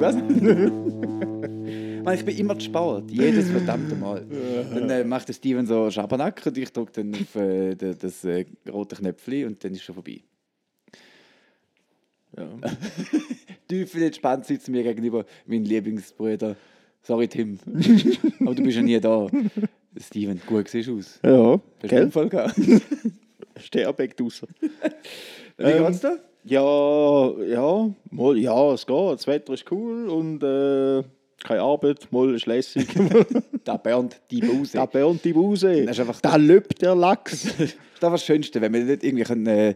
Was? Ich bin immer zu spät. Jedes verdammte Mal. Dann äh, macht der Steven so Schabernack und ich drücke dann auf äh, das, das äh, rote Knöpfchen und dann ist schon vorbei. Ja. Tief entspannt sitzt mir gegenüber mein Lieblingsbruder. Sorry, Tim. Aber du bist ja nie da. Steven, gut siehst du aus. Ja, Hast du einen? Unfall gehabt? Sterbeck draussen. Wie Ähm, geht's da? Ja, ja, mal, ja, es geht. Das Wetter ist cool und äh, keine Arbeit, mal ist lässig. Da Bernd, die Buse. da burnt die Buse. Das ist einfach- da löbt der Lachs. Das ist das was Schönste, wenn man nicht irgendwie können, äh,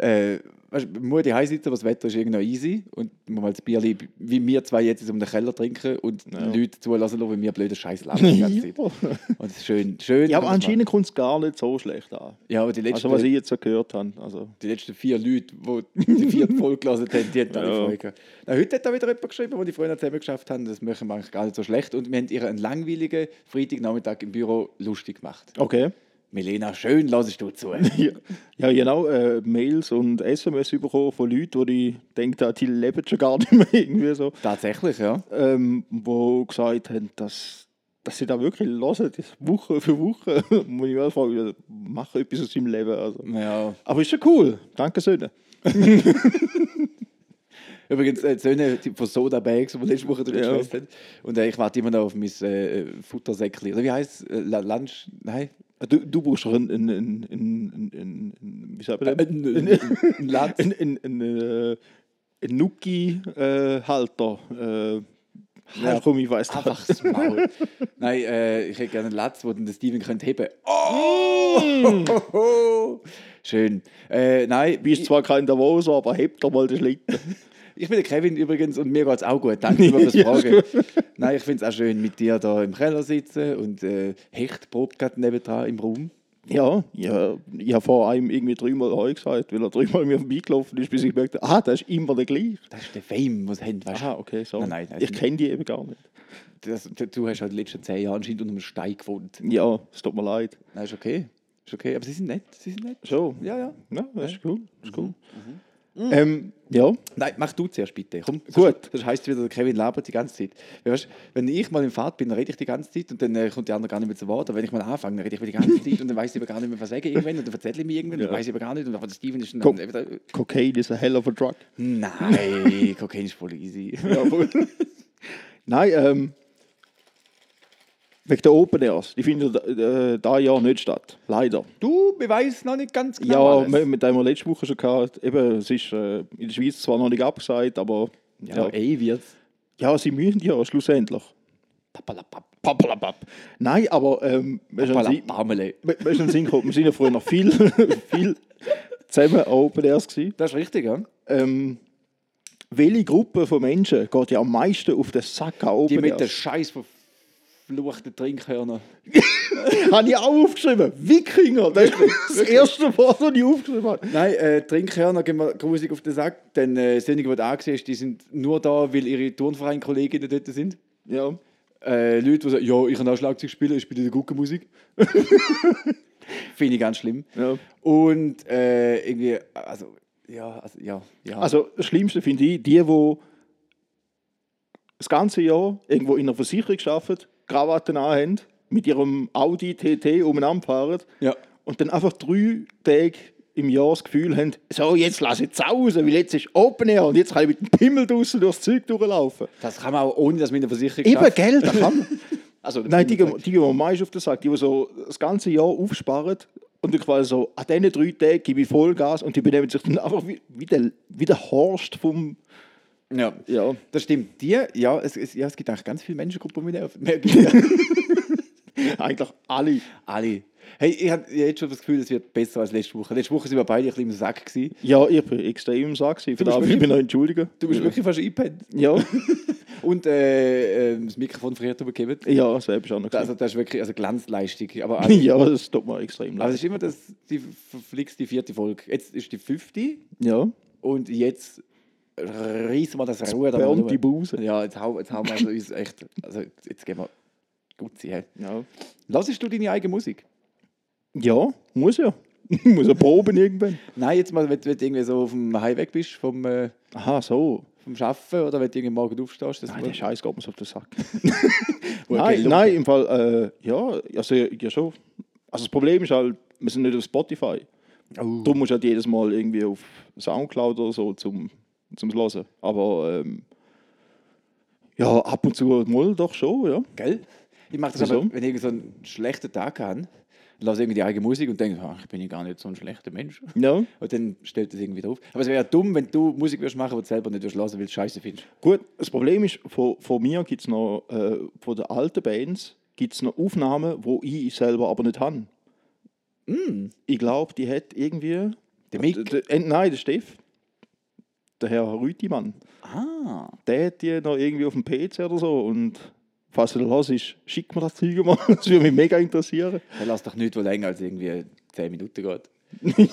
äh, weißt, muss die sitzen, aber das Wetter ist irgendwie easy und man mal das Bier wie wir zwei jetzt um den Keller trinken und Ja. Leute zulassen, lassen, wie wir blöde Scheiße labern die ganze Zeit. Und das ist schön. schön ja, aber anscheinend kommt es gar nicht so schlecht an. Ja, aber die letzten, Also was ich jetzt so gehört habe. Also, die letzten vier Leute, die die vierte Folge gelesen haben, die hatten alle Ja. Freude. Na, heute hat da wieder jemand geschrieben, wo die Freunde zusammen geschafft haben, das machen wir eigentlich gar nicht so schlecht und wir haben ihren langweiligen Freitagnachmittag im Büro lustig gemacht. okay. Milena, schön lassest du zu. Ja, ja genau. Äh, Mails und SMS bekommen von Leuten, die denken, die leben schon gar nicht mehr. Irgendwie so. Tatsächlich, ja. ähm, wo gesagt haben, dass, dass sie da wirklich hören, das Woche für Woche. Muss ich mal fragen, mach etwas aus seinem Leben. Also. ja. Aber ist ja cool. Danke, Söhne. Übrigens, äh, Söhne von Soda Bags, die letzte Woche darüber Ja. geschwätzt haben. Und äh, ich warte immer noch auf mein äh, Futtersäckchen. Oder wie heißt es? Äh, Lunch? Nein? Du, du brauchst doch einen, einen, einen, einen, einen, einen wie sagt man Äh, das? ein- ein- ein Latz. Ein, ein, ein, äh, ein Nuki-Halter. Äh, ja, Halt komm, ich weiß Einfach das Maul. Nein, äh, ich hätte gerne einen Latz, wo dann der Steven könnte heben. Oh! Schön. Äh, nein, Du bist zwar kein Davoser, aber hebt doch mal den Schlitten. Ich bin der Kevin übrigens und mir geht es auch gut. Danke für das Fragen. Nein, ich finde es auch schön, mit dir da im Keller sitzen und äh, Hecht probt gerade nebendran im Raum. Ja, ja, ich habe vor einem irgendwie dreimal Heu gesagt, weil er dreimal mir vorbeigelaufen ist, bis ich gemerkt habe, ah, das ist immer der gleiche. Das ist der Fame, was haben, weißt du? Aha, okay, so. Nein, nein, nein, ich kenne die eben gar nicht. Das, du- hast halt die letzten zehn Jahre anscheinend unter einem Stein gewohnt. Ja, es tut mir leid. Nein, ist okay. Ist okay, aber sie sind nett. Sie sind nett. So. Ja, ja. Ja, das ist cool. Das ist cool. Mhm. Ähm, ja, Nein, mach du zuerst bitte. Komm, Gut. Das, heisst wieder, der Kevin labert die ganze Zeit. Weißt, wenn ich mal im Fahrt bin, dann rede ich die ganze Zeit und dann äh, kommt die andere gar nicht mehr zu Wort. Aber wenn ich mal anfange, dann rede ich wieder die ganze Zeit und dann weiß ich aber gar nicht mehr, was sagen irgendwann und dann erzähle ich mir irgendwann und Ja. dann weiß ich aber gar nicht. Und aber der Steven ist dann Komm. wieder, Cocaine is a hell of a drug. Nein, Kokain ist voll easy. Nein, ähm, wegen der Open Airs, die finden äh, da Jahr nicht statt. Leider. Du beweist noch nicht ganz Ja, genau alles. mit, mit dem wir letzte Woche schon gehabt. Eben, es ist äh, in der Schweiz zwar noch nicht abgesagt, aber ja, ja, ey, wird's. ja sie müssen ja schlussendlich. Papalapap. Papalapap. Nein, aber ähm, Papalapamele. Sinn gekommen, wir sind ja früher noch viel, viel zusammen Open Airs gewesen. Das ist richtig, ja? Ähm, welche Gruppe von Menschen geht ja am meisten auf den Sack an Die Open mit den Airs? scheiß verfluchten Trinkhörnern. Habe ich auch aufgeschrieben. Wikinger, das ist das erste Wort, das ich aufgeschrieben habe. Nein, äh, Trinkhörner gehen wir grusig auf den Sack. Denn äh, Sendungen, die du angesehen hast, die sind nur da, weil ihre Turnverein-Kolleginnen dort sind. Ja. Äh, Leute, die sagen, ja, ich kann auch Schlagzeug spielen, ich spiele die Guckenmusik. Finde ich ganz schlimm. Ja. Und äh, irgendwie, also, ja, also, ja, ja. Also das Schlimmste finde ich, die, die das ganze Jahr irgendwo in einer Versicherung arbeiten, Krawatten anhaben, mit ihrem Audi TT umeinander fahren ja. und dann einfach drei Tage im Jahr das Gefühl haben, so, jetzt lasse ich es raus, weil jetzt ist Open Air und jetzt kann ich mit dem Pimmel draussen durchs Zeug durchlaufen. Das kann man auch ohne, dass man in der Versicherung Eben, schafft. Geld, das kann man. Also, Nein, die, die gehen mir meist auf den Sack, die, die so das ganze Jahr aufsparen und dann quasi so, an diesen drei Tagen gebe ich Vollgas und die benehmen sich dann einfach wie, wie, der, wie der Horst vom... Ja. Ja, Das stimmt. Die, ja, es, es, ja, es gibt eigentlich ganz viele Menschengruppen, die mich nerven. Ich, ja. eigentlich alle. Alle. Hey, ich habe jetzt schon das Gefühl, es wird besser als letzte Woche. Letzte Woche sind wir beide ein bisschen im Sack. Gewesen. Ja, ich bin extrem im Sack. gewesen. Für das will ich mich noch entschuldigen. Du bist wirklich fast eingepennt. Ja, Und äh, äh, das Mikrofon früher übergeben. ja selbst auch noch. Also, gewesen. das ist wirklich also Glanzleistung. Aber, aber ja, das tut mir extrem es leid. ist immer das, die verflixte vierte Folge. Jetzt ist die fünfte Ja, und jetzt reißen wir das Ruhe. bei und die Buse. Ja, jetzt, hau, jetzt wir also uns echt. Also, jetzt gehen wir gut. Hey. Ja. Lassest du deine eigene Musik? ja, muss ja. Muss er proben irgendwann. Nein, jetzt mal, wenn, du- wenn du irgendwie so auf dem Heimweg bist vom, äh, Aha, so. vom Arbeiten oder wenn du irgendwie morgen aufstehst. Nein, der Scheiß geht mir so auf den Sack. Nein, nein, im Fall, äh, ja, also ja schon. Also das Problem ist halt, wir sind nicht auf Spotify. Oh. Darum musst du halt jedes Mal irgendwie auf Soundcloud oder so zum, zum Hören. Aber ähm, ja, ab und zu mal doch schon, ja. Gell? Ich mache das Wieso? aber, wenn ich so einen schlechten Tag habe, lasse irgendwie die eigene Musik und denke, ach, ich bin ja gar nicht so ein schlechter Mensch. Ja, Und dann stellt das irgendwie drauf. Aber es wäre ja dumm, wenn du Musik würdest machen, die du selber nicht hören, weil du es scheiße findest. gut. Das Problem ist, von, von mir gibt es noch, äh, von den alten Bands, gibt es noch Aufnahmen, wo ich selber aber nicht habe. Ich glaube, die hat irgendwie... Der Mick? Der, der, nein, der Steff. Der Herr Rütimann. Ah. der hat die noch irgendwie auf dem PC oder so. Und falls du das hörst, schick mir das Zeug mal. Das würde mich mega interessieren. Der lässt doch nicht, wo länger als irgendwie 10 Minuten geht.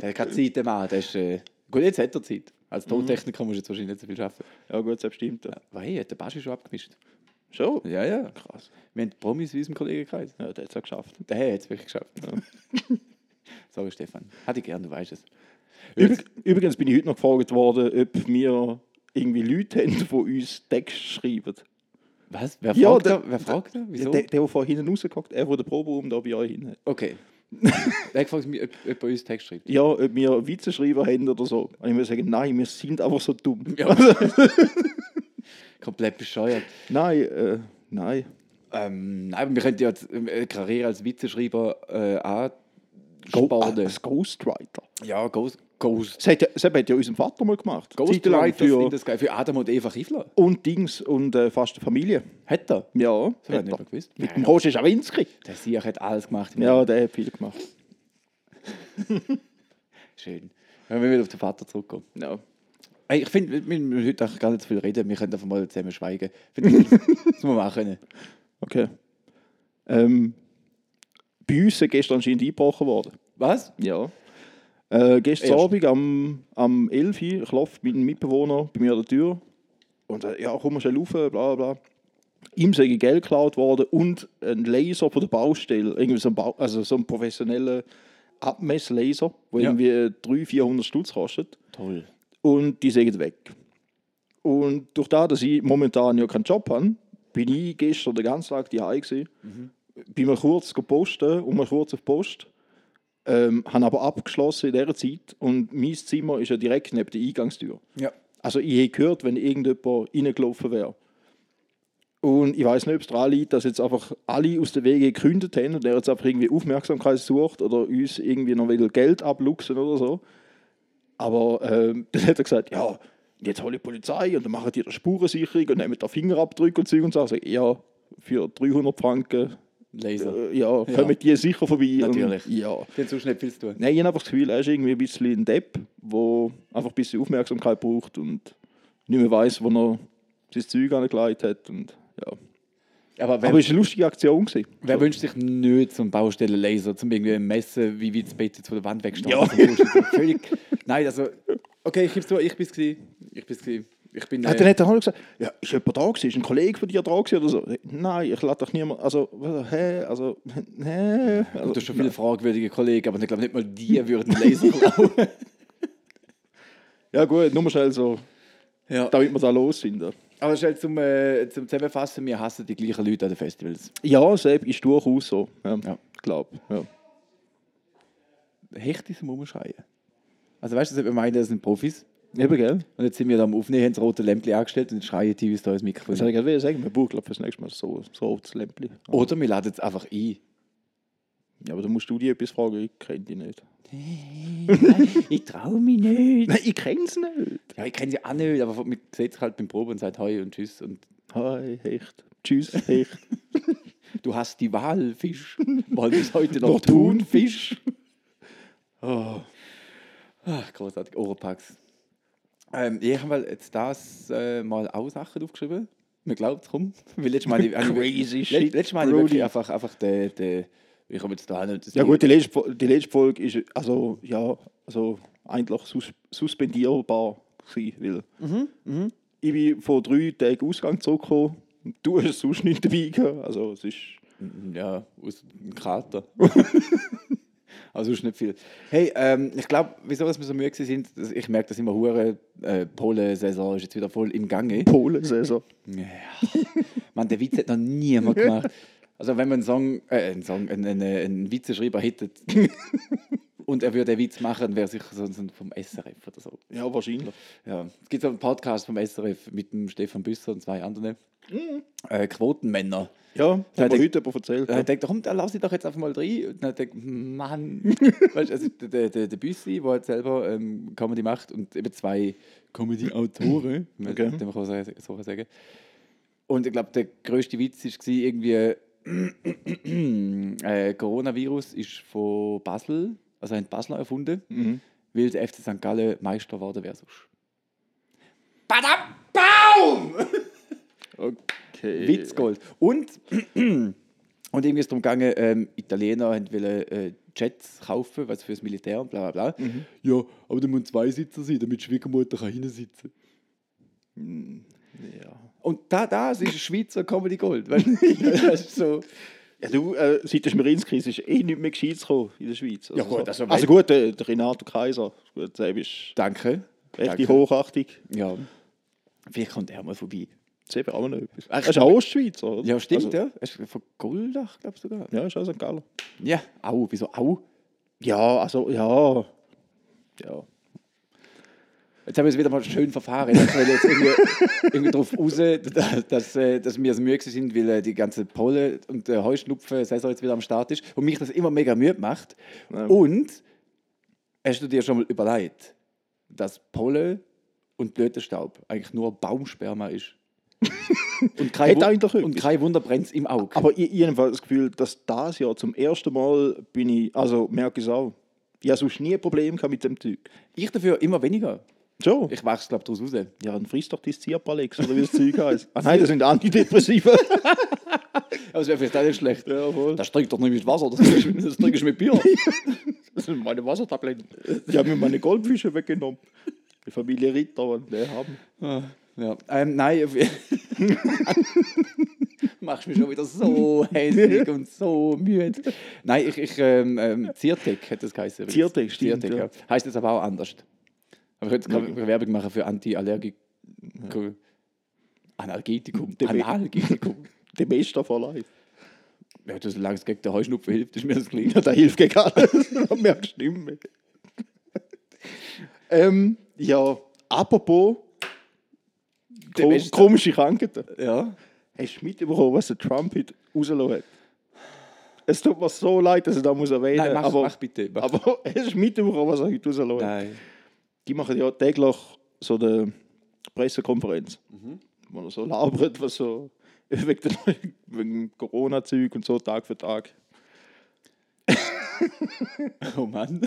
der hat keine Zeit, der Mann. Der ist, äh, gut, jetzt hat er Zeit. Als Tontechniker musst du jetzt wahrscheinlich nicht so viel arbeiten. Ja, gut, das stimmt. Ja. Weil, hat der Baschi schon abgemischt? Schon? Ja, ja. Krass. Wir haben Promis in unserem Kollegenkreis. Ja, der hat es auch geschafft. Der hat es wirklich geschafft. Sorry, Stefan. Hatte ich gern, du weißt es. Übrig, übrigens bin ich heute noch gefragt worden, ob wir irgendwie Leute haben, die uns Text schreiben. Was? Wer Ja, fragt der- da? Wer fragt da? Wieso? Der, der, der von hinten rausgeguckt, er, der den Proberaum da bei euch hin hat. Okay. er hat gefragt, mich, ob, ob bei uns Text schreibt. Ja, ob wir Witze schreiben haben oder so. Und ich muss sagen, nein, wir sind einfach so dumm. Ja. Komplett bescheuert. Nein, äh, nein. Ähm, nein, aber wir könnten ja eine Karriere als Witzeschreiber äh, Go, ah, anspornen. als Ghostwriter. ja, Ghost. Ghost. Das hat, ja- das hat ja unser Vater mal gemacht. Zeitlang Ghostwriter für, das geil. Für Adam und Eva Kiefler. und Dings und äh, fast Familie. Hat er? Ja, Das hat nicht er. gewusst. Mit dem Roger Schawinski. Der Sieg hat alles gemacht. Ja, der hat viel gemacht. Schön. Wenn wir wieder auf den Vater zurückkommen. Ja. Hey, ich finde, wir müssen heute auch gar nicht so viel reden. Wir können einfach mal zusammen schweigen. Ich finde, Das man auch können. Okay. Ähm, bei uns ist gestern anscheinend eingebrochen worden. Was? Ja. Äh, gestern Erst. Abend am, am 11 Uhr klopft mein Mitbewohner bei mir an der Tür. Und äh, ja, komm mal schnell rauf, bla bla bla. Ihm sei Geld geklaut worden und ein Laser von der Baustelle. Irgendwie so ein, Bau, also so ein professioneller Abmesslaser, der Ja. irgendwie äh, 300, 400 Stutz kostet. Toll. Und die sind weg. Und durch das, dass ich momentan ja keinen Job habe, bin ich gestern den ganzen Tag daheim gewesen. Bin mal kurz gepostet und mal kurz auf die Post. Ähm, habe aber abgeschlossen in dieser Zeit und mein Zimmer ist ja direkt neben der Eingangstür. Ja. Also ich hätte gehört, wenn irgendjemand reingelaufen wäre. Und ich weiß nicht, ob es daran liegt, dass jetzt einfach alle aus der Wege gekündigt haben und er jetzt einfach irgendwie Aufmerksamkeit sucht oder uns irgendwie noch wieder Geld abluchsen oder so. Aber ähm, dann hat er gesagt, ja, jetzt hole ich die Polizei und dann machen die eine Spurensicherung und nehmen da Fingerabdrücke und Zeug und so. Also, ja, für 300 Franken, Laser. äh, ja, kommen die sicher vorbei. Natürlich. Und, ja. Die haben so schnell viel zu tun. Nein, ich habe einfach das Gefühl, er ist irgendwie ein bisschen ein Depp, der einfach ein bisschen Aufmerksamkeit braucht und nicht mehr weiß, wo er sein Zeug angelegt hat. Und, ja. Aber wer, Aber es war eine lustige Aktion. Gewesen. wer wünscht sich nicht zum Baustellenlaser, zum irgendwie messen, wie weit das Bett jetzt von der Wand wegsteht? Ja. Völlig. Nein, also, okay, ich gebe es zu, ich bin es. Ich bin es. gewesen. Ich bin. Hat Äh, hat der Hans gesagt, ja, ist jemand da gewesen? Ist ein Kollege von dir da gewesen oder so? Nein, ich lade doch niemand, also, hä, also, hä? Also, du hast schon viele fragwürdige Kollegen, aber ich glaube nicht mal die würden Laser klauen. ja gut, nur mal schnell so, ja. damit wir da los sind. Aber schnell zum, äh, zum Zusammenfassen, wir hassen die gleichen Leute an den Festivals. Ja, Seb ist durchaus so. Ja, Ja. Ich glaube, ja. Hecht ist am Umschreien. Also weißt du, wir meinen, das sind Profis. Eben, gell? Und jetzt sind wir da am Aufnehmen, haben das rote Lämpchen angestellt und jetzt schreien die uns da ins Mikrofon. Das ich gerade sagen, wir brauchen, glaube ich, fürs nächste Mal so, so ein rotes Lämpchen. Oder wir laden es einfach ein. Ja, aber da musst du die etwas fragen, ich kenne die nicht. ich traue mich nicht. Nein, ich kenne es nicht. Ja, ich kenne sie auch nicht, aber man sieht sich halt beim Proben und sagt Hoi und Tschüss. Und Hi, Hecht. Tschüss, Hecht. du hast die Wahl, Fisch. Wollen wir es heute noch Noch tun, tun, Fisch? Oh. Ach, großartig. Oropax. Ähm, ich habe jetzt das äh, mal auch Sachen aufgeschrieben. Man glaubt es, komm. Weil letztes Mal, habe ich- Crazy le- shit, letztes Mal habe ich wirklich einfach, einfach den, den, ich komme jetzt da. Das Ja gut, die letzte, die letzte Folge ist also, ja, also eigentlich sus suspendierbar gewesen, weil ich bin vor drei Tagen Ausgang zurückgekommen. Du hast sonst nicht dabei gehabt. Also es ist... Ja, aus dem Kater. Also ist nicht viel. Hey, ähm, ich glaube, wieso dass wir so müde sind, ich merke, dass immer hure äh, Pole-Saison ist jetzt wieder voll im Gange. Polensaison. Ja. Man, der Witz hat noch niemand gemacht. Also wenn man einen Song, äh, einen, Song einen, einen, einen Witzeschreiber hätte und er würde den Witz machen, wäre sicher so, vom SRF oder so. Ja, wahrscheinlich. Ja. Es gibt so einen Podcast vom SRF mit dem Stefan Büsser und zwei anderen. Äh, Quotenmänner. Ja, Ja, hat mir heute jemand erzählt. Dann denkt er, komm, dann lass ich doch jetzt einfach mal rein. Und dann denkt Mann. weißt also der, der, der, Büssi, der halt selber ähm, Comedy macht und eben zwei Comedy-Autoren, wenn Okay. man so sagen- so kann sagen. Und ich glaube, der grösste Witz war irgendwie, äh, Coronavirus ist von Basel, also die Basler erfunden, Mhm. weil der FC St. Gallen Meister geworden wäre sonst. Badam, Baum! Okay. Witzgold. Und, und irgendwie ist es darum gegangen, ähm, Italiener wollen, äh, Jets kaufen, was fürs Militär und bla bla bla. Mhm. Ja, aber da müssen zwei Sitzer sein, damit Schwiegermutter kann hinsitzen Ja. Und da, das ist Schweizer Comedy Gold. Du? das ist so. Ja, du, äh, seit der Schmerinskrise ist eh nicht mehr Gescheites gekommen in der Schweiz. Also, Ja, gut, so. also also gut, der, der Renato Kaiser, gut, der ist Danke. echt die Danke. Hochachtung. Ja. Vielleicht kommt er mal vorbei. Das ist eben auch noch etwas. Ach, Er ist auch Ostschweizer, oder? Ja, stimmt, also, ja. Er ist von Goldach, glaube ich sogar. Ja, ist auch St. Galler. Ja, au. Wieso au? Ja, also, ja. Ja. Jetzt haben wir es wieder mal schön verfahren. Jetzt will jetzt irgendwie, irgendwie darauf raus, dass, dass, äh, dass wir so müde sind, weil äh, die ganze Polen und der Heuschnupfen-Saison jetzt wieder am Start ist und mich das immer mega müde macht. Ja. Und hast du dir schon mal überlegt, dass Pollen und Blütenstaub eigentlich nur Baumsperma ist? und kein, Hat Wu- eigentlich etwas. und kein Wunder brennt es im Auge. Aber ich, ich habe das Gefühl, dass das Jahr zum ersten Mal bin ich, also merke ich es auch. Ich habe sonst nie ein Problem mit dem Zeug. ich dafür immer weniger. Schon? Ich wachse, glaube ich, daraus raus. Ja, dann frisst doch das Zierpalex, oder wie das Zeug heißt. Ah nein, das sind Antidepressiva. Aber es wäre vielleicht auch nicht schlecht. ja, voll. Das trinkt doch nicht mit Wasser, das trinkst, du- das trinkst du mit Bier. Das sind meine Wassertabletten. Die haben mir meine Goldfische weggenommen. Die Familie Ritter und die haben. Ah, Ja, ähm, nein, auf- machst mich schon wieder so hässlich und so müde. Nein, ich, ich ähm, ähm, Ziertec hat das geheißen. Ziertec, stimmt, Ziertec, ja. ja. Heißt jetzt aber auch anders. Aber ich könnte jetzt gerade Werbung machen für Anti-Allergik. Analgetikum. Der We- Analgetikum. Der Beste von Leid. ja, das solange es gegen den Heuschnupfen hilft, ist mir das gleich. Ja, der hilft gegen alles. du nicht mehr. ähm, ja, apropos kom komische Krankheiten. Ja. Hast du mitbekommen, was der Trump heute rausgelassen hat? Es tut mir so leid, dass ich da muss erwähnen Nein, mach, aber, mach bitte. Mach. aber hast du mitbekommen, was er heute rausgelassen hat? Nein. Die machen ja täglich so eine Pressekonferenz, Mhm. wo er so labert, was so wegen, wegen Corona-Zeug und so Tag für Tag. Oh Mann.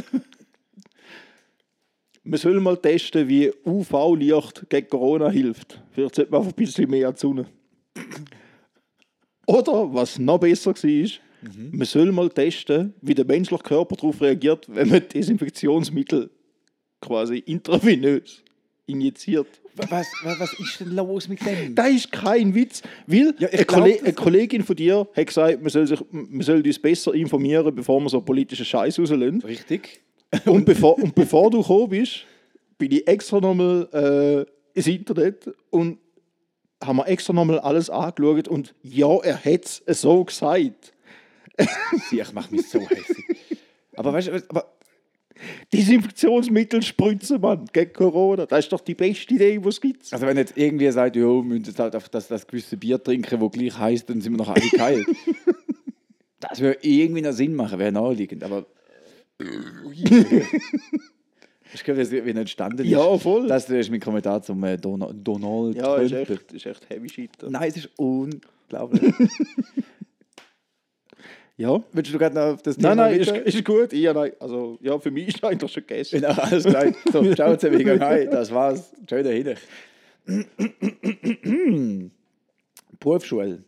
Man soll mal testen, wie UV-Licht gegen Corona hilft. Vielleicht sollte man einfach ein bisschen mehr an die Sonne. Oder, was noch besser war, man soll mal testen, wie der menschliche Körper darauf reagiert, wenn man Desinfektionsmittel quasi intravenös injiziert. Was, was, was ist denn los mit dem? Das ist kein Witz, weil Ja, eine, glaub Kolle das. eine Kollegin von dir hat gesagt, man soll, sich, man soll uns besser informieren, bevor man so politischen Scheiß rauslösen. Richtig. Und bevor, und bevor du gekommen bist, bin ich extra nochmal äh, ins Internet und haben wir extra nochmal alles angeschaut und ja, er hat es so gesagt. Ich mache mich so hässlich. Aber weißt du, aber Desinfektionsmittel spritzen, Mann, gegen Corona. Das ist doch die beste Idee, die es gibt. Also wenn jetzt irgendwie sagt, ja, wir müssen jetzt halt einfach das, das gewisse Bier trinken, das gleich heisst, dann sind wir noch alle geil. das würde irgendwie noch Sinn machen, wäre naheliegend, aber... ich glaube, wie es entstanden ist. Ja, voll. Das ist mein Kommentar zum äh, Donald, Donald Ja, ist echt, ist echt heavy shit. Nein, es ist unglaublich. Ja. Willst du gerade noch auf das Nein, nein, ist, ist gut. Ja, nein, also, ja, für mich ist eigentlich schon gegessen. Ja, alles klar. So, ciao zusammen. Hi, das war's. Schöner Hinech. Berufsschule.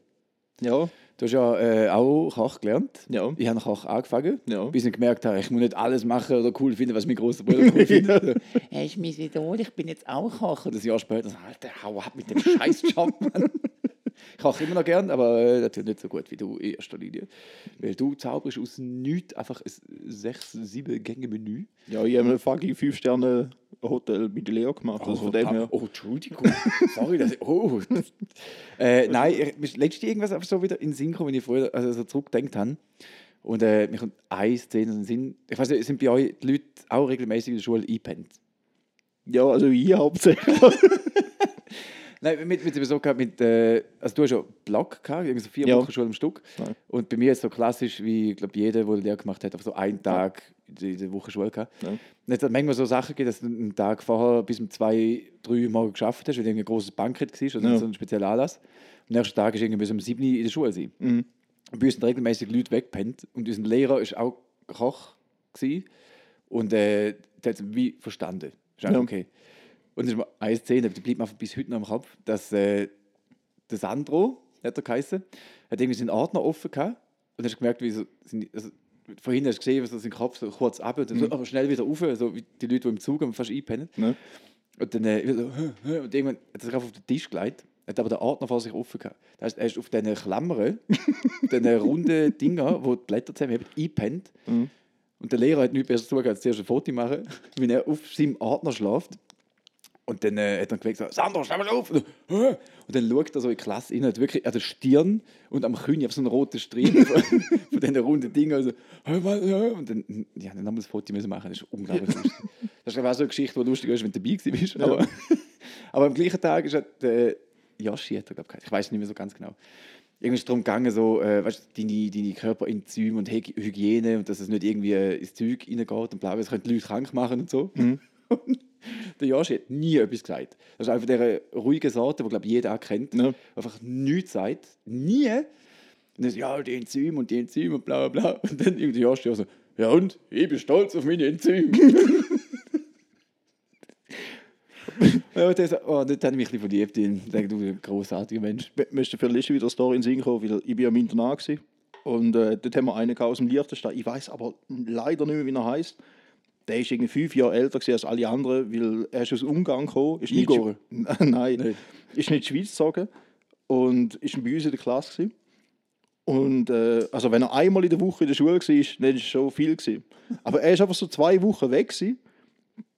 Ja. Du hast ja äh, auch Koch gelernt. Ja. Ich habe Koch angefangen, Ja. bis ich gemerkt habe, ich muss nicht alles machen oder cool finden, was mein großer Bruder cool findet. So, hey, ist mein Idol, ich bin jetzt auch Koch. Und ein Jahr später, Alter, hau ab mit dem Scheißjob, Mann. Ich koche immer noch gern, aber äh, natürlich nicht so gut wie du in erster Linie. Weil du zauberst aus nichts einfach ein 6-7-Gänge-Menü. Ja, ich habe ein fucking 5-Sterne-Hotel mit Leo gemacht. Also von dem her. oh, Entschuldigung. Sorry, dass ich, oh. äh, nein, ich- mir ist letztens irgendwas einfach so wieder in den Sinn gekommen, wenn ich früher also so zurückgedacht habe. Und äh, mir kommt eine Szene in den Sinn. Ich weiß nicht, sind bei euch die Leute auch regelmäßig in der Schule eingepennt? Ja, also ich hauptsächlich. Nein, mit, mit, so gehabt, mit äh, also du hast ja Block gehabt, irgendwie so vier Ja. Wochen Schule am Stück. Ja. Und bei mir ist so klassisch, wie ich glaube jeder, der Lehre gemacht hat, auf so einen Tag in der Woche Schule gehabt. Ja. Und es hat manchmal so Sachen gegeben, dass du einen Tag vorher bis um zwei, drei Uhr morgen geschafft hast, weil irgendwie ein großes Bankett war oder Ja. so ein spezieller Anlass. Und am nächsten Tag ist irgendwie bis um sieben Uhr in der Schule sein. Mhm. Und bei uns sind regelmäßig Leute weggepennt. Und unser Lehrer war auch Koch. Gewesen. Und äh, der hat es wie verstanden. Ist Ja. okay. Und es ist mir eine Szene, die bleibt mir bis heute noch im Kopf, dass äh, der Sandro, hat er geheißen, hat irgendwie seinen Ordner offen gehabt und hast gemerkt, wie so, also, vorhin hast du gesehen, wie so sein Kopf so kurz ab und dann so, aber schnell wieder rauf, so wie die Leute, die im Zug haben, fast einpennen. Ne? Und dann äh, so, und irgendwann hat er sich auf den Tisch gelegt, hat aber den Ordner vor sich offen gehabt. Das heißt, er ist auf diesen Klammern, diesen runden Dinger, wo die Blätter zusammenheben, eingepennt. Mhm. Und der Lehrer hat nichts besser zu tun, als zuerst ein Foto machen, wenn er auf seinem Ordner schläft. Und dann äh, hat er geweckt, so, Sandro, steh mal auf! Und, dann, schaut er so in die Klasse rein, hat wirklich an der Stirn und am Kinn auf so einen roten Streifen von, von diesen runden Dingen. Also, und dann, ja, dann haben wir das Foto müssen machen. Das ist unglaublich lustig. Das ist auch so eine Geschichte, die lustig ist, wenn du dabei bist. Aber, aber am gleichen Tag ist halt, äh, Yoshi, hat er, glaub, ich, weiß nicht mehr so ganz genau. Irgendwie ist es darum gegangen, so, äh, weißt, du, deine, deine Körperenzyme und Hy- Hygiene und dass es nicht irgendwie äh, ins Zeug reingeht und bla, es könnte Leute krank machen und so. Und der Joshi hat nie etwas gesagt. Das ist einfach diese ruhige Sorte, die glaube jeder auch kennt. Ja. Einfach nichts sagt. Nie. Und dann ja, die Enzyme und die Enzyme und bla bla bla. Und dann irgendwie der Joshi auch so, ja und? Ich bin stolz auf meine Enzyme. ja, der so, oh, dort habe ich mich verliebt in. Ich denke, du bist ein großartiger Mensch. Ist für Liste wieder eine Story in den Sinn gekommen, weil ich bin am Internat gewesen. Und äh, dort haben wir einen aus dem Liechtenstein. Ich weiß aber leider nicht mehr, wie er heißt. Der ist irgendwie fünf Jahre älter als alle anderen, weil er ist aus Ungarn gekommen. Ist nicht Igor? Schwe- Nein, Nein. ist nicht Schweiz gezogen und ist bei uns in der Klasse gewesen. Und äh, also wenn er einmal in der Woche in der Schule war, dann ist es schon viel gewesen. Aber er ist einfach so zwei Wochen weg gewesen.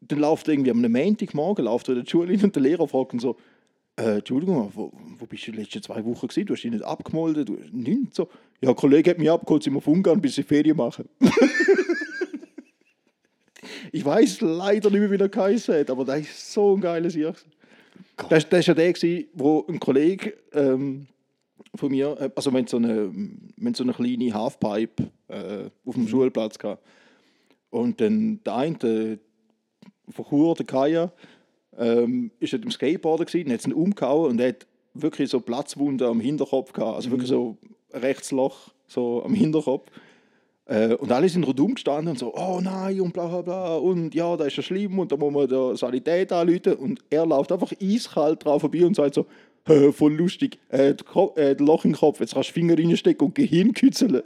Dann läuft er irgendwie am Montagmorgen läuft er in die Schule hin und der Lehrer fragt ihn so, äh, Entschuldigung, wo, wo bist du die letzten zwei Wochen gewesen? Du hast dich nicht abgemolden, du nichts so. Ja, ein Kollege hat mich abgeholt, sind wir auf Ungarn, bis sie Ferien machen. ich weiß leider nicht mehr, wie er geheißen hat, aber das ist so ein geiles Jahr. Das, das war ja der, gewesen, wo ein Kollege ähm, von mir, äh, also wir hatten so eine, wir so eine kleine Halfpipe äh, auf dem Schulplatz gehabt. Und dann der eine, der, von Chur, der Kaya, ähm, ist halt im Skateboarder gewesen, hat ihn umgehauen und er hat wirklich so Platzwunden am Hinterkopf gehabt, also wirklich so ein Rechtsloch so am Hinterkopf. Äh, und alle sind rundum gestanden und so, oh nein und bla bla bla und ja, das ist ja schlimm und da muss man der Sanität anrufen und er läuft einfach eiskalt drauf vorbei und sagt so, «Hä, voll lustig, äh, äh, Loch im Kopf, jetzt kannst du Finger reinstecken und Gehirn kützeln.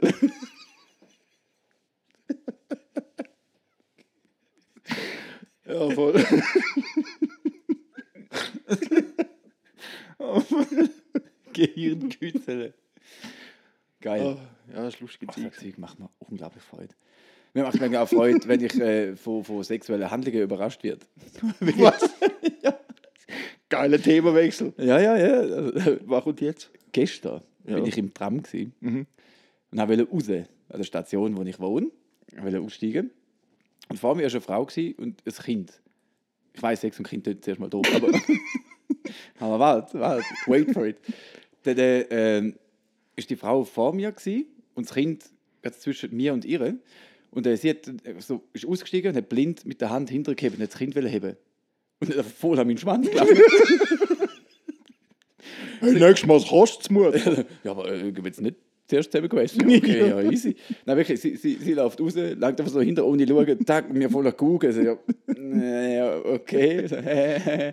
ja, voll. Gehirnkützel. Geil. ja, das ist lustig. Ach, das macht mir unglaublich Freude. Mir macht mir auch Freude, wenn ich äh, von, von sexuellen Handlungen überrascht werde. Was? Geiler Themawechsel. Ja, ja, ja. Was kommt jetzt? gestern Ja. bin ich im Tram gewesen Mhm. und wollte raus an der Station, wo ich wohne. Ich wollte aussteigen. Und vor mir war eine Frau und ein Kind. Ich weiß, Sex und Kind tut zuerst mal doof, aber. aber warte, warte, wait for it. Dann äh, ähm, ist die Frau vor mir gewesen und das Kind zwischen mir und ihr. Und äh, sie hat, äh, so, ist ausgestiegen und hat blind mit der Hand hintergegeben und hat das Kind heben. Und hat voll an meinen Schwanz gelaufen. Hey, nächstes Mal kostet es Mut. ja, aber äh, es nicht zuerst zusammen gewesen Okay, ja, easy. Nein, wirklich, sie, sie, sie läuft raus, langt einfach so hinter, ohne zu schauen, tack, mir voller Kugeln. So, ja, äh, ja, okay.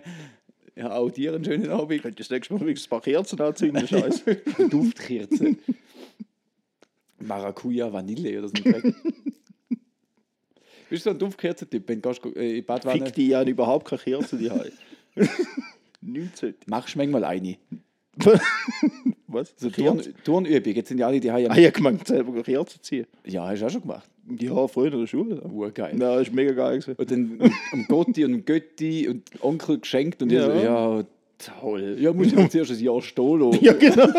Ja, auch dir einen schönen Abend. Könnt ihr das nächste Mal ein paar Kerzen anzünden, Scheiße. Duftkerze. Maracuja, Vanille oder so. Bist du so ein Duftkerzentyp, wenn du äh, in Badwanne? Fick die ja überhaupt keine Kerzen, die haben. 19. Machst du manchmal eine? Was? So Turn, Turnübung. Jetzt sind ja alle die Ah, Haie. ja, gemeint, selber Kerzen ziehen. Ja, hast du auch schon gemacht. Ja, früher in der Schule. Ja, Urgeil. ja ist mega geil. Gewesen. Und dann am Gotti und am Götti und Onkel geschenkt und ja, so, Ja. ja toll. Ja, muss ich mir zuerst ein Jahr stehen lassen. Ja, genau.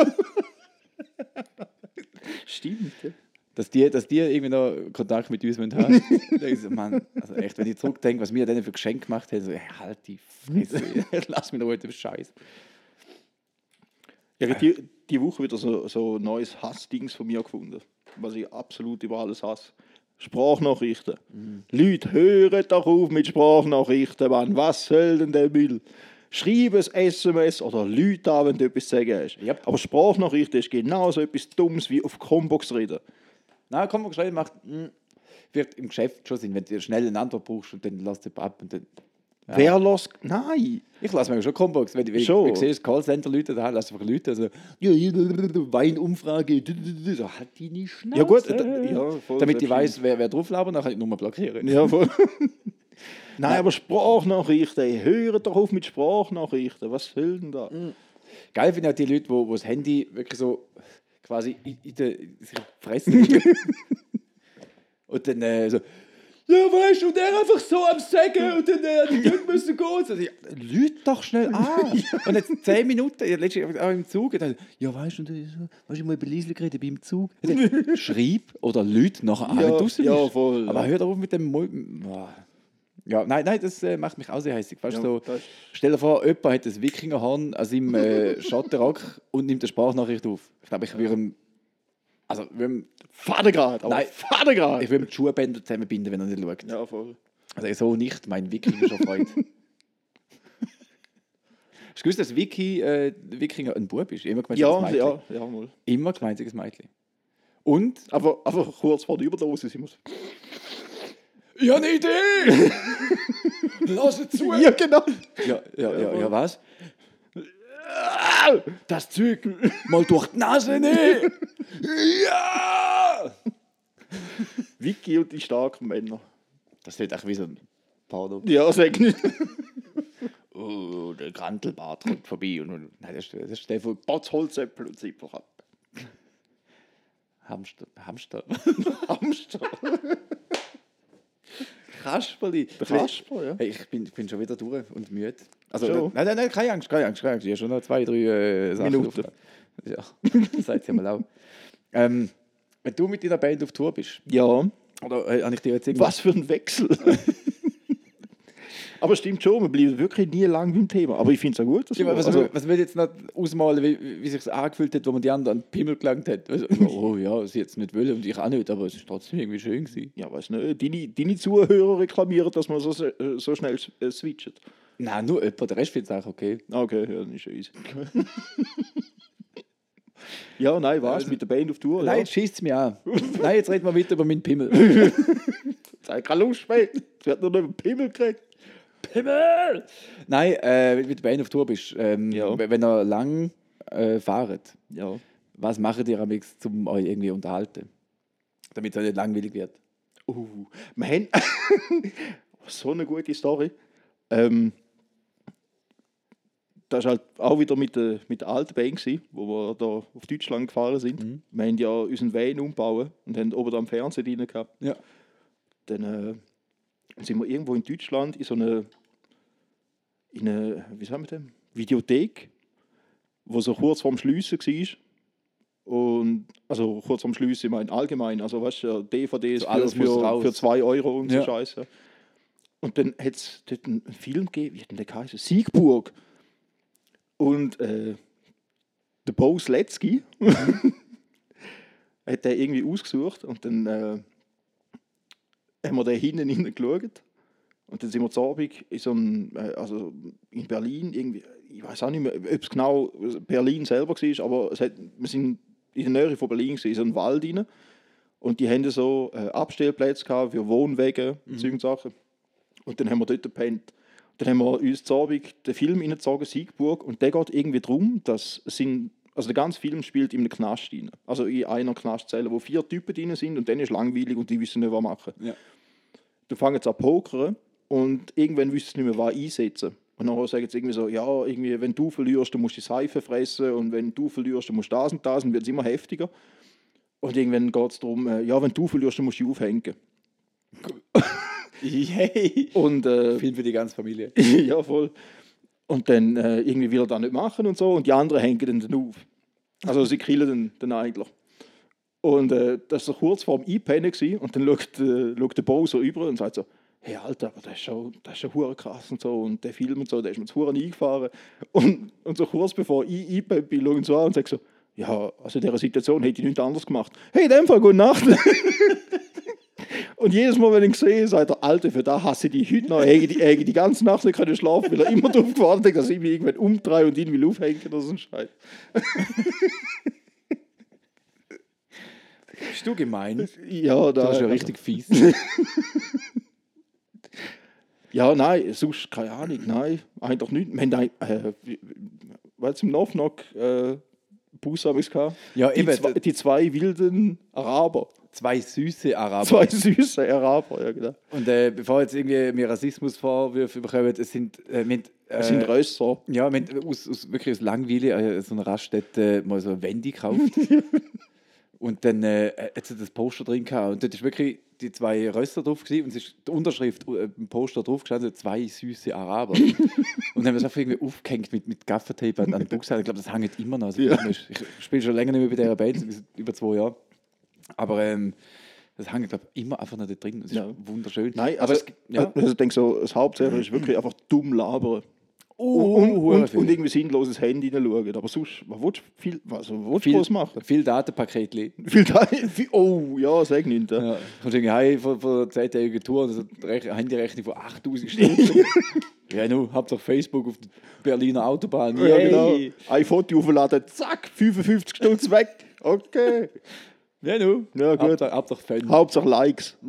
Stimmt. Ja. Dass die, dass die irgendwie noch Kontakt mit uns haben ich so, Mann, also echt, wenn ich zurückdenke, was wir denen für Geschenke gemacht haben, so, ey, halt die Fresse, lass mich noch heute Scheiß. Ich habe die, die Woche wieder so, so ein neues Hassdings von mir gefunden, was ich absolut über alles hasse. Sprachnachrichten. Leute, hören doch auf mit Sprachnachrichten, Mann. Was soll denn der Müll? Schreib ein SMS oder Leute an, wenn du etwas zu sagen hast. Yep. Aber Sprachnachrichten ist genauso etwas Dummes wie auf Combox reden. Komm, mal schnell, macht, hm, wird im Geschäft schon Sinn, wenn du schnell eine Antwort brauchst und dann lässt du ab und dann. Wer lässt. Nein! Ich lasse mir schon Combox, wenn, wenn Schon. ich, ich sehe, das Callcenter-Leute, da lasse ich einfach Leute, also, ja, Weinumfrage, so, halt die nicht schnell. Ja, gut, äh, ja, voll Damit ich weiß, wer, wer drauf labert, dann kann ich die Nummer blockieren. Ja, voll. Nein, aber Sprachnachrichten, ey, hören doch auf mit Sprachnachrichten. Was soll denn da? Geil finde ich auch die Leute, wo, wo das Handy wirklich so quasi in, in der Fresse und dann äh, so, ja weißt du, und er einfach so am Sägen und dann äh, die Leute müssen gehen. Und so, ja, Leute doch schnell an. Und jetzt zehn Minuten, ja, letztens auch im Zug, dann, ja weißt du, und, äh, weißt du, mal über Liesel geredet beim Zug. Dann, Schreib oder Leute nachher an, Ja, draussen ja, voll, Aber hör doch auf mit dem Boah. Ja, nein, nein, das äh, macht mich auch sehr heißig. Weißt, Ja, so, stell dir vor, jemand hat ein Wikingerhorn an seinem äh, Schattenrock und nimmt eine Sprachnachricht auf. Ich glaube, ich würde ihm. Also, ihm- Vatergrad, aber Nein. Vatergrad. ich ihm die Schuhbänder zusammenbinden, wenn er nicht schaut. Ja, voll. Also, so nicht mein Wikinger schon freut. Hast du gewusst, dass Wiki, äh, Wikinger ein Bub ist? Immer gemeint, Ja, ja, ja, mal. Immer gemeint, ein Mädchen. Und? Aber, aber kurz vor der Überdosis sind wir. Ich habe eine Idee! Lass es zu! Ja, genau. Ja, ja, ja, ja, was? Das Zeug mal durch die Nase nehmen! Ja! Vicky und die starken Männer. Das wird echt wie so ein Porno. Ja, sag nicht. Oh, der Grantelbart kommt vorbei. Und, und, nein, das ist, das ist der von Botz, Holzäpfel und Zipfel ab. Hamster. Hamster. Hamster. Kasperli. Der Kasper, ja. Hey, ich bin, bin schon wieder durch und müde. Also, Schon? nein, nein, nein, keine Angst, keine Angst, keine Angst. Ich habe schon noch zwei, drei äh, Sachen. Minuten. auf- Ja, seid ihr mal auch. Ähm, wenn du mit deiner Band auf Tour bist, Ja. oder äh, habe ich dir jetzt irgendwas? Was für ein Wechsel. aber stimmt schon, wir bleiben wirklich nie lang beim Thema. Aber ich finde es auch gut. Dass Ja, wir- was, also, was will jetzt noch ausmalen, wie, wie sich angefühlt hat, wo man die anderen an den Pimmel gelangt hat? Also, oh ja, sie jetzt nicht wollen und ich auch nicht, aber es ist trotzdem irgendwie schön gewesen. ja, weiß nicht, deine, deine Zuhörer reklamieren, dass man so, so schnell äh, switcht. Nein, nur jemand, der Rest findet es auch okay. Ah, Okay, ja, dann ist ja easy. ja, nein, was? Also- Mit der Band auf Tour? Nein, ja. jetzt schießt es mich an. Nein, jetzt reden wir weiter über meinen Pimmel. Habe ich keine Lust mehr. Es wird nur noch den Pimmel gekriegt. Pimmel! Nein, äh, wenn du mit Band auf Tour bist, ähm, Ja. wenn ihr lang äh, fahrt, Ja. was macht ihr am liebsten, um euch irgendwie unterhalten? Damit es nicht langweilig wird. Uh, wir haben so eine gute Story. Ähm, das war halt auch wieder mit der, mit der alten Band, gewesen, wo wir da auf Deutschland gefahren sind. Wir haben ja unseren Van umbauen und haben oben am Fernsehen drin gehabt. Ja. Dann äh, sind wir irgendwo in Deutschland in so eine, in eine wie sagen wir denn, Videothek, wo so kurz vorm Schliessen war. Und, also kurz vorm Schliessen, ich meine allgemein, also weißt du, DVDs So alles für, muss für, raus. für 2 Euro und Ja. so Scheiße. Und dann hat es dort einen Film gegeben, wie hat denn der geheißen? Siegburg. Und äh, der Bo Sletzky hat der irgendwie ausgesucht und dann äh, haben wir da hinten hineingeschaut. Und dann sind wir zu Abend in so einem, äh, also in Berlin, irgendwie, ich weiß auch nicht mehr, ob es genau Berlin selber war, aber es hat, wir sind in der Nähe von Berlin, in so einem Wald rein. Und die hatten so äh, Abstellplätze gehabt für Wohnwege und solche Sachen. Und dann haben wir dort gepennt. Dann haben wir uns zu Abend den Film reingezogen, Siegburg, und der geht irgendwie darum, dass es sind, also der ganze Film spielt in einem Knast rein. Also in einer Knastzelle, wo vier Typen drin sind und dann ist langweilig und die wissen nicht, was machen. Ja. Du fängst an pokern und irgendwann wissen sie nicht mehr, was einsetzen. Und dann sagen sie irgendwie so, ja, irgendwie, wenn du verlierst, dann musst du die Seife fressen und wenn du verlierst, dann musst du das und das und wird es immer heftiger. Und irgendwann geht es darum, äh, ja, wenn du verlierst, dann musst du aufhängen. Yay! Und äh, Film für die ganze Familie. ja, voll. Und dann äh, irgendwie will er das nicht machen und so und die anderen hängen dann, auf. Also sie killen dann, dann eigentlich. Und äh, das war so kurz vor dem Einpennen gewesen, und dann schaut, äh, schaut der Bo so über und sagt so, hey Alter, aber das ist schon, das ist schon krass und so und der Film und so, der ist mir zu eingefahren. Und, und so kurz bevor ich einpennen bin, schaue ich so an und sage so, ja, also in dieser Situation hätte ich nichts anderes gemacht. Hey, in dem Fall, gute Nacht. Und jedes Mal, wenn ich ihn sehe, sagt er, Alter, für da hasse ich die heute noch. Ich die, die, die ganze Nacht nicht können schlafen, weil er immer darauf gewartet hat, dass ich mich irgendwann umdrehe und ihn will aufhängen oder so ein Scheiß. Bist du gemein? Ja, da Das ist ja richtig fies. Ja, nein, sonst keine Ahnung, nein, eigentlich nicht. Wir haben äh, was im Knock äh, Bus habe ich gehabt. Ja, die, eben, zwei, die zwei wilden Araber. Zwei süße Araber. Zwei süße Araber, ja genau. Und äh, bevor jetzt irgendwie mir Rassismusvorwürfe bekommen, es sind, äh, haben, äh, Das sind Rösser. Ja, haben aus, aus, wirklich aus Langweile äh, so einer Raststätte mal so ein Wendy gekauft. und dann äh, hat sie das Poster drin gehabt. Und dort ist wirklich die zwei Röster drauf gewesen, und es ist die Unterschrift äh, im Poster drauf gestanden, zwei süße Araber. und dann haben wir es einfach irgendwie aufgehängt mit, mit Gaffertape an, an den Buchseiten. Ich glaube, das hängt immer noch. Also, Ja. Ich spiele schon länger nicht mehr bei dieser Band, über zwei Jahren. Aber ähm, das hängt glaub, immer einfach noch da drin. Das ist Ja. wunderschön. Nein, aber also, es ja. also ich denke so, das Hauptsächliche ist wirklich einfach dumm labern. Oh, und, und, und irgendwie sinnloses Handy hineinschauen. Aber sonst, was willst du viel, was willst viel, groß machen? viel Datenpaketli. Viel da, viel, oh, ja, sag nicht. Ja. Ja. Kommst irgendwie heim von, von einer zehntägigen Tour und so eine Rech- Handyrechnung von 8000 Stunden. ja, nu, habt doch Facebook auf der Berliner Autobahn. Ja, Yay. genau. Ein Foto aufladen, zack, 55 Stunden weg. Okay. Ja, nu. Ja, gut. Habt doch, habt doch Fan. Hauptsache Likes.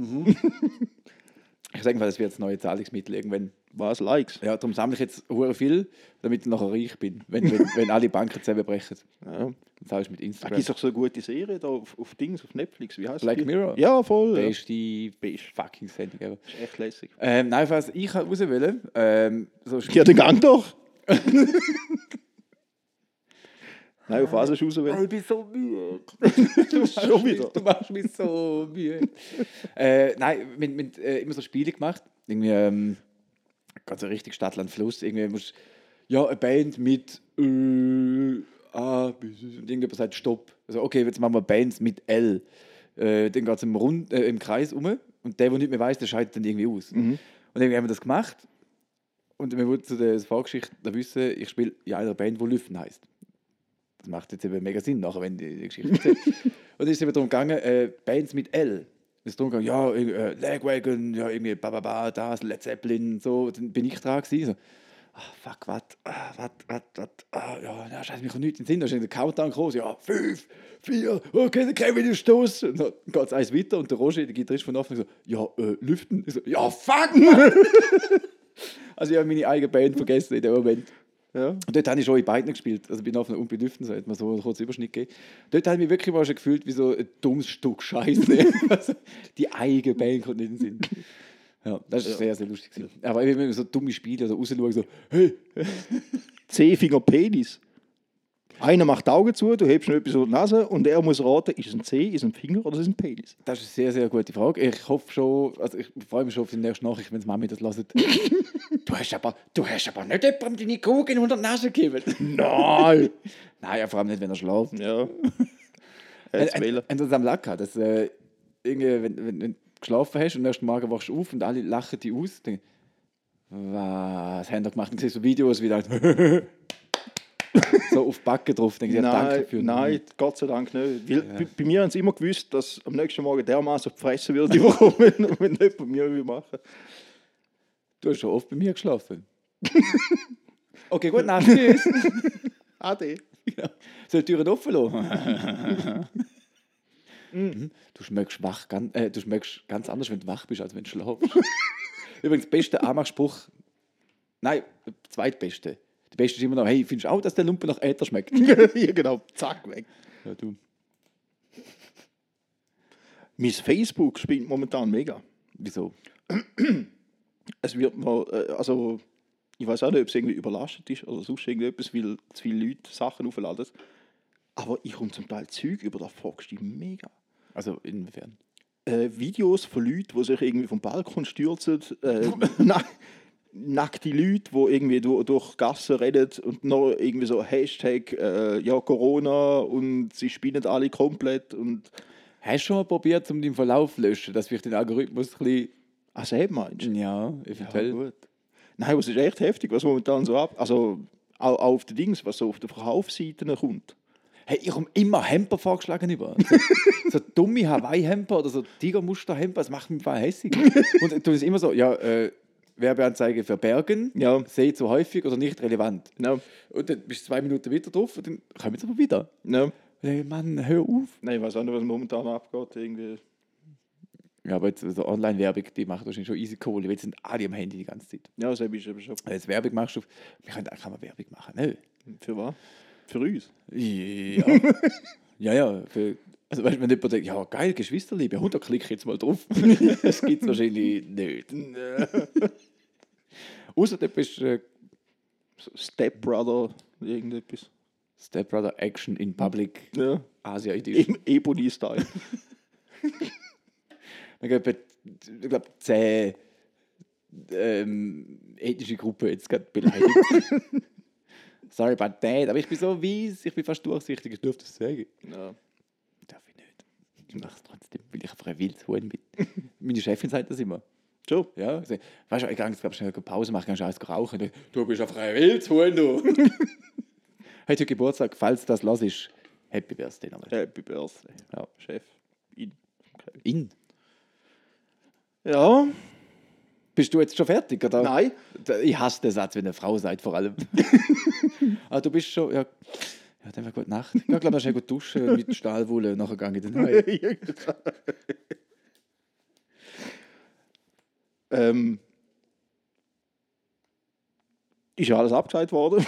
Ich sage mal, das wird das neue Zahlungsmittel irgendwann. Was? Likes? Ja, darum sammle ich jetzt hure viel, damit ich nachher reich bin. Wenn, wenn, wenn alle Banken zusammenbrechen. Ja. Dann zahlst du mit Da Instagram. gibt es doch so eine gute Serie da auf, auf Dings, auf Netflix. Wie heißt Black die? Mirror? Ja, voll. Ja. Beste, beste fucking Sendung ever. Ist echt lässig. Ähm, nein, was ich raus will, ähm, so Ja, den Gang doch. Nein, auf was hast du raus? Ich bin so müde. Schon wieder. Du machst mich so müde. äh, nein, wir haben äh, immer so Spiele gemacht. Irgendwie, ähm, ganz so richtig Stadtland Fluss. Irgendwie musst ja, eine Band mit äh, A, und irgendjemand sagt Stopp. Also, okay, jetzt machen wir Bands mit L. Äh, dann geht es im, Rund, äh, im Kreis um und der, der nicht mehr weiß, der scheidet dann irgendwie aus. Und irgendwie haben wir das gemacht. Und wir wollten zu der Vorgeschichte wissen, ich spiele in einer Band, die Lüften heißt. Das macht jetzt eben mega Sinn, nachher, wenn die, die Geschichte erzählt. Und dann ist es eben darum gegangen, äh, Bands mit L. Es ist darum gegangen, ja, äh, Lagwagon, ja, irgendwie, ba, ba, ba, das, Led Zeppelin, so. Dann bin ich dran gewesen, so, ah, fuck, was, ah, was, was, was, ah, ja, ja, scheiße, mir kommt nichts in den Sinn. Da ist der Countdown groß, ja, fünf, vier, okay, der Kevin ist Stoß. Und dann geht es eins weiter und der Roger, der Gitarrist von Hoffnung, so, ja, äh, lüften. Ich so, ja, fuck, Mann. also ich habe meine eigene Band vergessen in dem Moment. Ja. Und dort habe ich schon in beiden gespielt. Also bin auf Lüften, so hat man so einen kurzen Überschnitt gegeben. Dort habe ich mich wirklich mal schon gefühlt wie so ein dummes Stück Scheiße. also, die eigene Band kommt nicht in den Sinn. Ja, das ist sehr, sehr lustig. gewesen. Aber wenn wir so dumme Spiele so rausschauen, so, hey, C-Finger Penis. Einer macht die Augen zu, du hebst noch etwas auf die Nase und er muss raten, ist es ein C, ist es ein Finger oder ist es ein Penis? das ist eine sehr, sehr gute Frage. Ich hoffe schon, also ich freue mich schon auf die nächste Nachricht, wenn die Mami das hört. du, hast aber, du hast aber nicht jemandem deine Kugeln unter die Nase gegeben. Nein! Nein, vor allem nicht, wenn er schläft. ja. Äh, Jetzt wählen. äh, das am Lack gehabt, dass äh, irgendwie, wenn, wenn, wenn du geschlafen hast und am nächsten Morgen wachst du auf und alle lachen dich aus, dann was haben wir gemacht? Und siehst so Videos wie dann so auf die Backe drauf. Dann ja, Nein, danke für nein, Gott sei Dank nicht. Weil bei, bei mir haben sie immer gewusst, dass am nächsten Morgen dermaßen gefressen wird, die Woche, wenn, wenn nicht bei mir will machen. Du hast schon oft bei mir geschlafen. okay, gut, Nacht, tschüss. Ade. Genau. Soll die Türen offen lassen? Mhm. Du schmeckst, wach, ganz, äh, du schmeckst ganz anders, wenn du wach bist, als wenn du schlafst. Übrigens, der beste Anmachspruch, nein, der zweitbeste. Der beste ist immer noch, hey, findest du auch, dass der Lumpen nach Äther schmeckt? ja, genau. Zack, weg. ja, du. Mein Facebook spinnt momentan mega. Wieso? Es wird mal, äh, also Ich weiß auch nicht, ob es irgendwie überlastet ist oder sonst irgendetwas, weil zu viele Leute Sachen aufladen. Aber ich komme zum Teil Zeug über, da fragst du dich mega. Also inwiefern? Äh, Videos von Leuten, die sich irgendwie vom Balkon stürzen. Äh, na, nackte Leute, die irgendwie durch, durch Gassen reden und noch irgendwie so Hashtag äh, ja, Corona und sie spinnen alle komplett. Und Hast du schon mal probiert, um den Verlauf zu löschen, dass vielleicht den Algorithmus ein bisschen. Ach, selbst meinst du? Ja, eventuell. gut. Nein, was ist echt heftig, was momentan so ab. Also auch, auch auf den Dings, was so auf den Verkaufsseiten kommt. Hey, ich komme immer Hemper vorgeschlagen über. So, so dumme Hawaii-Hemper oder so Tigermuster-Hemper, das macht mich voll hässlich. Und du ist immer so, ja, äh, Werbeanzeige für Bergen, Ja. sehe zu häufig oder nicht relevant. No. Und dann bist du zwei Minuten weiter drauf und dann kommen sie aber wieder. No. Hey, Mann, hör auf. Nein, ich weiß auch nicht, was momentan abgeht. Irgendwie. Ja, aber jetzt so Online-Werbung, die macht wahrscheinlich schon easy Kohle, weil jetzt sind alle am Handy die ganze Zeit. Ja, das ist aber schon. Wenn du jetzt Werbung machst, wir können auch mal Werbung machen, ne? Für was? Für uns. Ja. ja, ja. Für, also, weißt, du, wenn jemand denkt, ja, geil, Geschwisterliebe, 100 Klick jetzt mal drauf. das gibt es wahrscheinlich nicht. Außer du bist äh, Stepbrother, irgendetwas. Stepbrother Action in Public Ja. Asia Edition. Im Ebony-Style. Ich glaube, ich glaube, zehn ähm, ethnische Gruppen jetzt gerade beleidigt. Sorry about that, aber ich bin so weiss, ich bin fast durchsichtig, ich dürfte das sagen. ja. Darf ich nicht. Ich mache es trotzdem, weil ich einfach ein wildes Huhn bin. Meine Chefin sagt das immer. Schon. Ja, sie, weißt du, ich gehe jetzt schnell Pause machen, kannst du alles rauchen. Du bist ein wildes Huhn, du. Heute Geburtstag, falls das los ist, Happy Birthday nochmal. Happy Birthday. Ja. Chef. In. Okay. In. Ja. Bist du jetzt schon fertig? Oder? Nein. Ich hasse den Satz, wenn eine Frau sagt, vor allem. Aber du bist schon, ja, ja dann war gute Nacht. Ich glaube, du schnell gut duschen mit Stahlwolle nachher gehe ich dann heim. ähm. Ist ja alles abgesagt worden.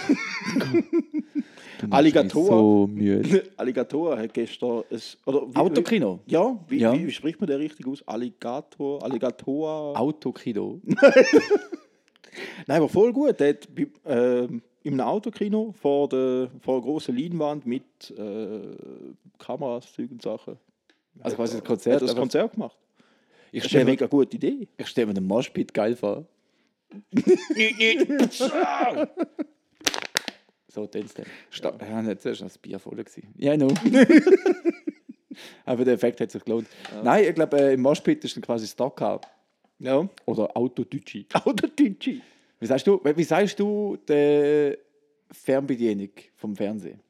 Alligator. So. Alligator hat gestern ein. Oder wie, Autokino. Wie, ja, wie, Ja. Wie, wie spricht man den richtig aus? Alligator? Alligator? Autokino. Nein, aber voll gut. Der hat ähm, im Autokino vor der, vor einer großen Leinwand mit äh, Kameras, Zeug und Sachen. Also quasi das Er Konzert. hat das Konzert gemacht. Ich Das ist eine stelle mega gute Idee. ich stell mir den Moshpit geil vor. so, den ist der. Sta ja, nicht zuerst noch das Bier voll. Ja, no. Aber der Effekt hat sich gelohnt. Nein, ich glaube, äh, im Moshpit ist dann quasi Stockcar. Ja. Oder Autodütschi. Autodütschi. Wie sagst du, wie sagst du der Fernbedienung vom Fernsehen?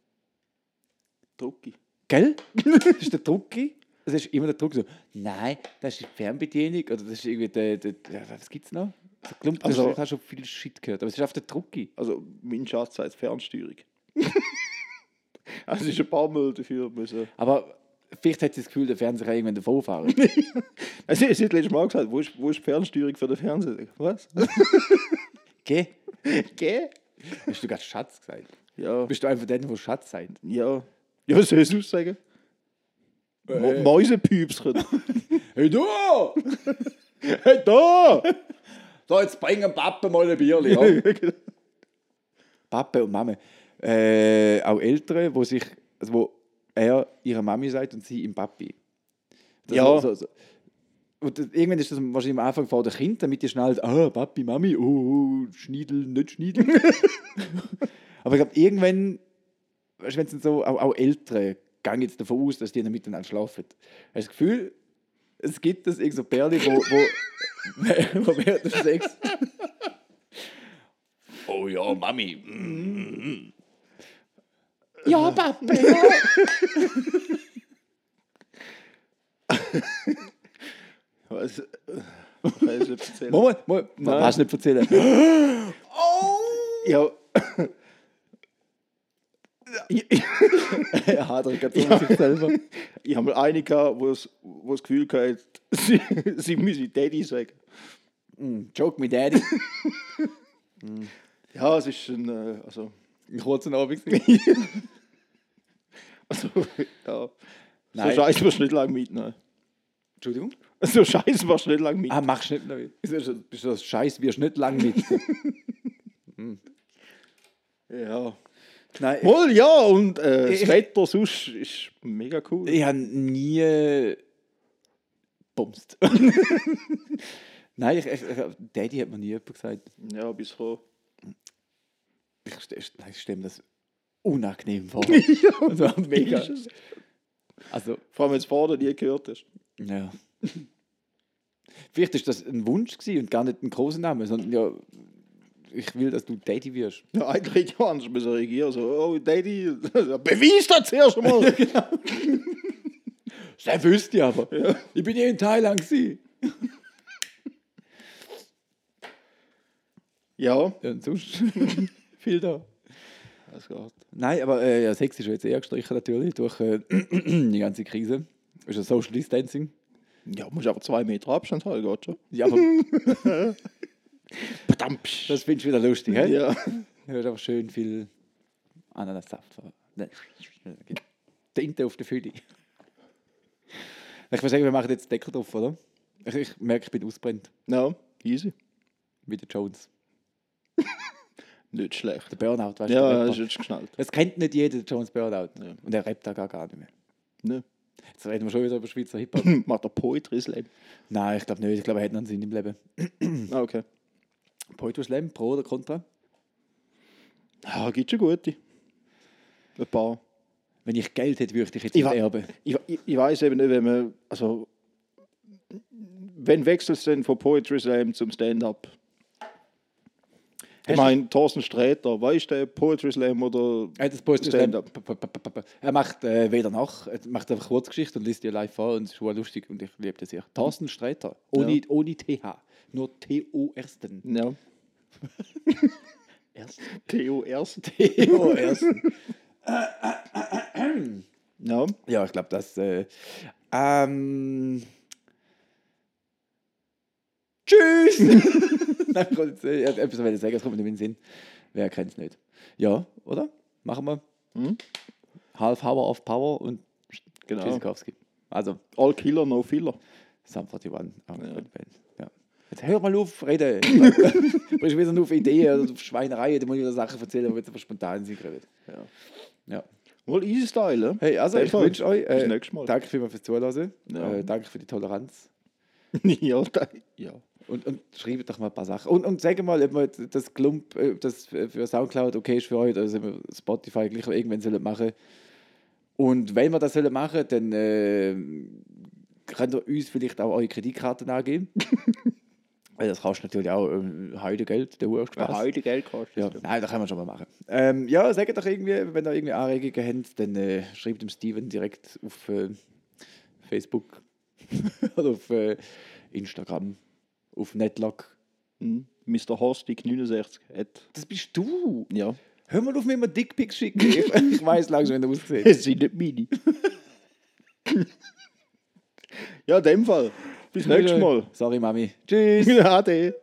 Drucki. Gell? das ist der Drucki. Das ist immer der Druck so, nein, das ist die Fernbedienung oder das ist irgendwie der, der, der was gibt's noch? So Klump, Also- ich habe schon viel Shit gehört, aber es ist auf der Drucki. Also, mein Schatz sagt Fernsteuerung. also, es ist ein paar Mal dafür müssen. Aber vielleicht hat sie das Gefühl, der Fernseher kann irgendwann davon fahren. Also, es hat letztes Mal gesagt, wo ist, wo ist die Fernsteuerung für den Fernseher? Was? Geh? Geh? Hast du gerade Schatz gesagt? Ja. Bist du einfach der, der Schatz sagt? Ja. Ja, was soll ich sonst sagen? Äh. Mäusepüpschen. Hey du! hey, da! So, jetzt bringen Papa mal ein Bierli. Ja? Papa und Mama. Äh, auch Ältere, wo sich, also wo er ihrer Mami sagt und sie ihm Papi. Das Ja. So, so. Und irgendwann ist das wahrscheinlich am Anfang vor der Kind, damit die schnell, ah, Papi, Mami, oh, oh, Schniedel, nicht Schniedel. Aber ich glaube, irgendwann, weißt du, wenn es so, auch, auch Ältere, gehen jetzt davon aus, dass die dann miteinander schlafen. Hast du das Gefühl, es gibt das irgend so Perle, wo, wo, wo während des Sex. Oh ja, Mami. mm, Ja, Papa, ja. Was? Kann ich nicht erzählen. Moment, Moment, Nein. was nicht erzählen. Ja. Ich, ich, er hat gerade um sich selber. ich habe mal eine gehabt, wo es das Gefühl hatte, sie, sie müsse Daddy sagen. Mm, Joke me Daddy. Ja, es ist ein, äh, also, Ein kurzer Abend. also ja. Nein. So Scheiß wirst du nicht lange mitnehmen. Entschuldigung? So Scheiß wirst du nicht lange mitnehmen. Ah, machst du nicht du das Scheiß, wirst nicht lang mit. Ja. Nein, Wohl, ja, und äh, das Ich- Wetter sonst ist mega cool. ich habe nie bumst. Nein, ich, ich, ich, Daddy hat mir nie jemand gesagt. Ja, bis vor. Ich, nein, ich stelle mir das unangenehm vor. ja, Also, mega. Also, Vor allem, wenn du es vorher nie gehört hast. ja. Vielleicht ist das ein Wunsch und gar nicht ein großer Name, sondern ja, ich will, dass du Daddy wirst. Ja, eigentlich auch anders müssen reagieren. So, oh, Daddy, beweis das zuerst mal. Das wüsste ich aber. Ich bin ja in Thailand gewesen. ja. Ja, und sonst viel da. Das geht. Nein, aber äh, ja, Sex ist jetzt eher gestrichen natürlich durch äh, die ganze Krise. Ist ja Social Distancing. Ja, musst aber zwei Meter Abstand halten, geht schon. Ja, aber. Das findest du wieder lustig, hä? Ja. Du hast aber schön viel Ananassaft. Nein. Tinte auf der Fülle. Ich würde sagen, wir machen jetzt den Deckel drauf, oder? Ich, ich merke, ich bin ausbrennt. Ja, easy. Wie der Jones. Nicht schlecht. Der Burnout, weißt du? Ja, das ist jetzt geschnallt. Das kennt nicht jeder, der Jones Burnout. Ja. Und er rappt da gar, gar nicht mehr. Ne. Jetzt reden wir schon wieder über Schweizer Hip-Hop. Macht er Poetry Slam? Nein, ich glaube nicht. Ich glaube, er hat noch einen Sinn im Leben. Ah, okay. Poetry Slam, Pro oder Contra? Ja, gibt schon gute. Ein paar. Wenn ich Geld hätte, würde ich jetzt Ich erben. Ich, ich, ich weiß eben nicht, wenn man. Also. Wenn wechselt es denn von Poetry Slam zum Stand-up? Ich meine, Thorsten Sträter, weißt du, Poetry Slam oder. Er, Stand-up. er macht äh, weder nach, er macht einfach Kurzgeschichte und liest die live vor und es ist schon lustig und ich liebe das sehr. Thorsten Sträter, ohne, Ja. ohne TH, nur T-O ersten. Ja. Ersten. Theo Erst. T-O ersten. Ja. Ja, ich glaube, das. Äh, ähm, tschüss! Nein, ich wollte jetzt, äh, etwas wollte ich sagen, es kommt mir nicht in den Sinn. Wer kennt es nicht? Ja, oder? Machen wir. Hm? Half Hour of Power und Genau. Tschüssikowski. Also, All Killer, No Filler. Sum 41. auch Ja. Jetzt hör mal auf, reden. du bist wieder nur auf Ideen oder auf Schweinerei, du musst wieder Sachen erzählen, die jetzt aber spontan sind. gerade. Ja. Ja. Wohl easy Style, Hey, also ich wünsche euch, Bis äh, nächstes Mal. danke vielmals fürs Zuhören, Ja. äh, danke für die Toleranz ja, da, ja. und, und schreibt doch mal ein paar Sachen. Und, und sag mal, ob das Klump, äh, ob das für Soundcloud okay ist für euch, oder wir Spotify gleich irgendwann sollen machen. Und wenn wir das sollen machen, dann äh, könnt ihr uns vielleicht auch eure Kreditkarten angeben. Weil das kostet natürlich auch äh, heute Geld, der Uhr Spaß. heute Geld kostet. Ja, nein, das können wir schon mal machen. Ähm, ja, sagt doch irgendwie, wenn ihr irgendwie Anregungen habt, dann äh, schreibt dem Steven direkt auf äh, Facebook oder auf äh, Instagram, auf Netlock. Hm. Mr. Horstig 69. At, Das bist du. ja. Hör mal auf, mir immer Dickpics schicken. Ich, ich weiß langsam, wie du aussieht. Es sind nicht meine. ja, in dem Fall. Bis nächstes Mal. Sorry, Mami. Tschüss. Ade.